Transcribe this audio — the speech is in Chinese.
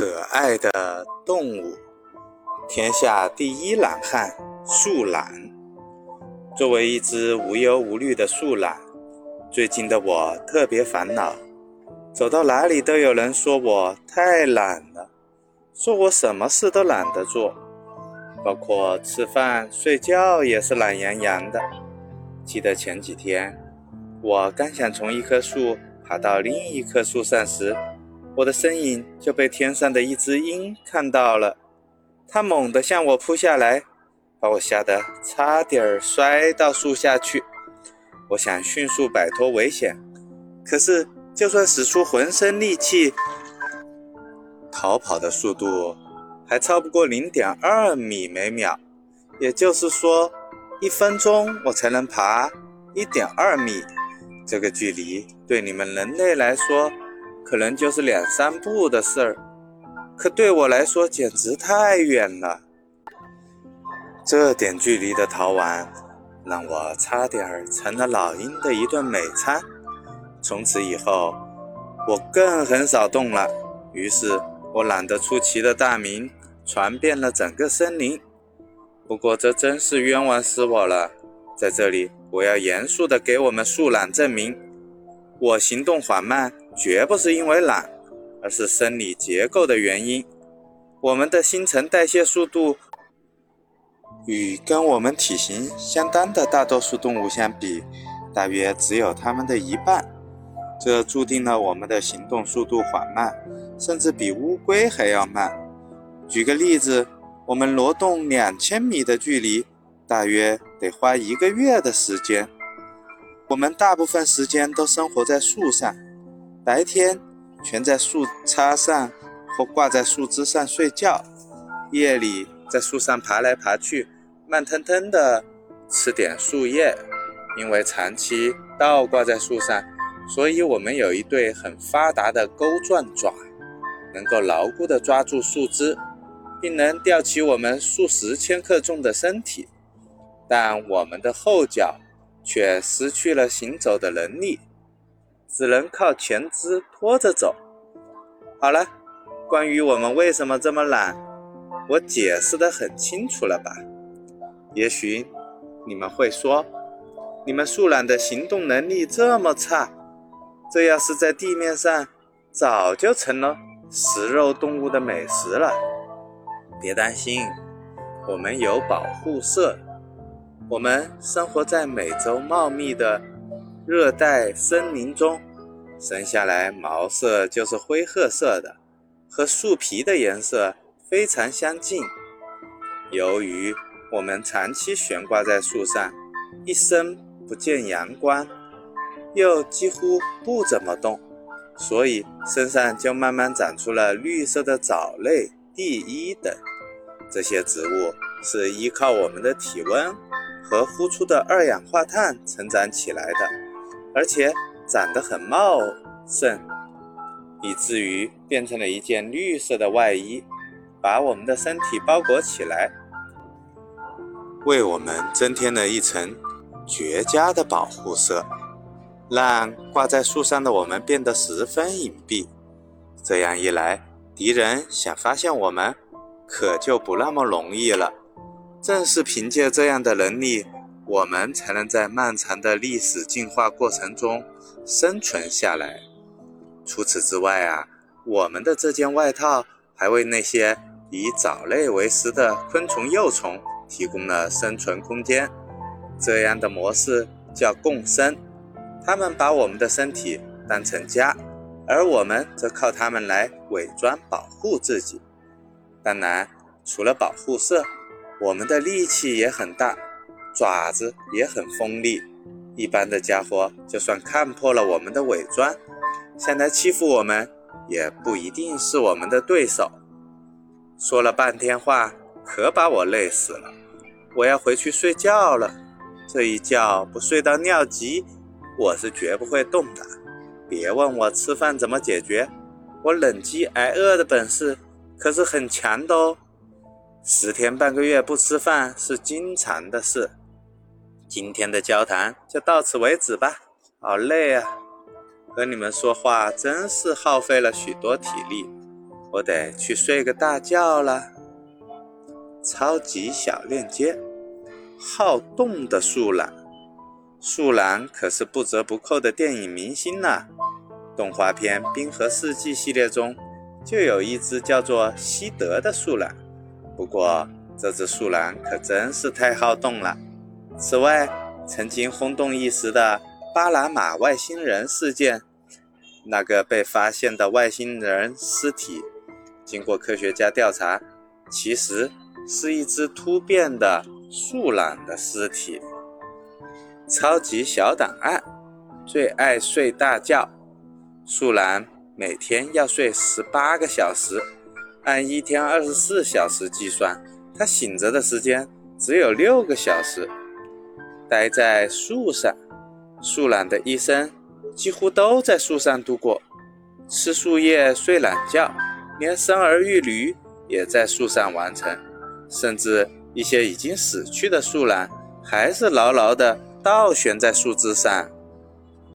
可爱的动物，天下第一懒汉树懒。作为一只无忧无虑的树懒，最近的我特别烦恼，走到哪里都有人说我太懒了，说我什么事都懒得做，包括吃饭、睡觉也是懒洋洋的。记得前几天，我刚想从一棵树爬到另一棵树上时，我的身影就被天上的一只鹰看到了，它猛地向我扑下来，把我吓得差点儿摔到树下去。我想迅速摆脱危险，可是就算使出浑身力气，逃跑的速度还超不过零点二米每秒，也就是说，一分钟我才能爬一点二米。这个距离对你们人类来说，可能就是两三步的事儿，可对我来说简直太远了。这点距离的逃亡，让我差点成了老鹰的一顿美餐。从此以后，我更很少动了。于是，我懒得出奇的大名传遍了整个森林。不过，这真是冤枉死我了。在这里，我要严肃地给我们树懒证明：我行动缓慢。绝不是因为懒，而是生理结构的原因。我们的新陈代谢速度与跟我们体型相当的大多数动物相比，大约只有它们的一半。这注定了我们的行动速度缓慢，甚至比乌龟还要慢。举个例子，我们挪动两千米的距离，大约得花一个月的时间。我们大部分时间都生活在树上。白天全在树杈上或挂在树枝上睡觉，夜里在树上爬来爬去，慢腾腾地吃点树叶。因为长期倒挂在树上，所以我们有一对很发达的钩状爪，能够牢固地抓住树枝，并能吊起我们数十千克重的身体。但我们的后脚却失去了行走的能力。只能靠前肢拖着走。好了，关于我们为什么这么懒，我解释得很清楚了吧？也许你们会说，你们树懒的行动能力这么差，这要是在地面上，早就成了食肉动物的美食了。别担心，我们有保护色。我们生活在美洲茂密的。热带森林中，生下来毛色就是灰褐色的，和树皮的颜色非常相近。由于我们长期悬挂在树上，一生不见阳光，又几乎不怎么动，所以身上就慢慢长出了绿色的藻类、地衣等。这些植物是依靠我们的体温和呼出的二氧化碳成长起来的。而且长得很茂盛，以至于变成了一件绿色的外衣，把我们的身体包裹起来，为我们增添了一层绝佳的保护色，让挂在树上的我们变得十分隐蔽。这样一来，敌人想发现我们，可就不那么容易了。正是凭借这样的能力。我们才能在漫长的历史进化过程中生存下来。除此之外啊，我们的这件外套还为那些以藻类为食的昆虫幼虫提供了生存空间。这样的模式叫共生，它们把我们的身体当成家，而我们则靠它们来伪装保护自己。当然，除了保护色，我们的力气也很大。爪子也很锋利，一般的家伙就算看破了我们的伪装，想来欺负我们，也不一定是我们的对手。说了半天话，可把我累死了。我要回去睡觉了，这一觉不睡到尿急，我是绝不会动的。别问我吃饭怎么解决，我忍饥挨饿的本事可是很强的哦。十天半个月不吃饭是经常的事。今天的交谈就到此为止吧，好累啊！和你们说话真是耗费了许多体力。我得去睡个大觉了。超级小链接：好动的树懒。树懒可是不折不扣的电影明星呢。动画片《冰河世纪》系列中就有一只叫做西德的树懒。不过这只树懒可真是太好动了。此外，曾经轰动一时的巴拿马外星人事件，那个被发现的外星人尸体，经过科学家调查，其实是一只突变的树懒的尸体。超级小档案：最爱睡大觉。树懒每天要睡十八个小时，按一天二十四小时计算，它醒着的时间只有六个小时。待在树上，树懒的一生几乎都在树上度过，吃树叶、睡懒觉，连生儿育女也在树上完成。甚至一些已经死去的树懒，还是牢牢的。倒悬在树枝上。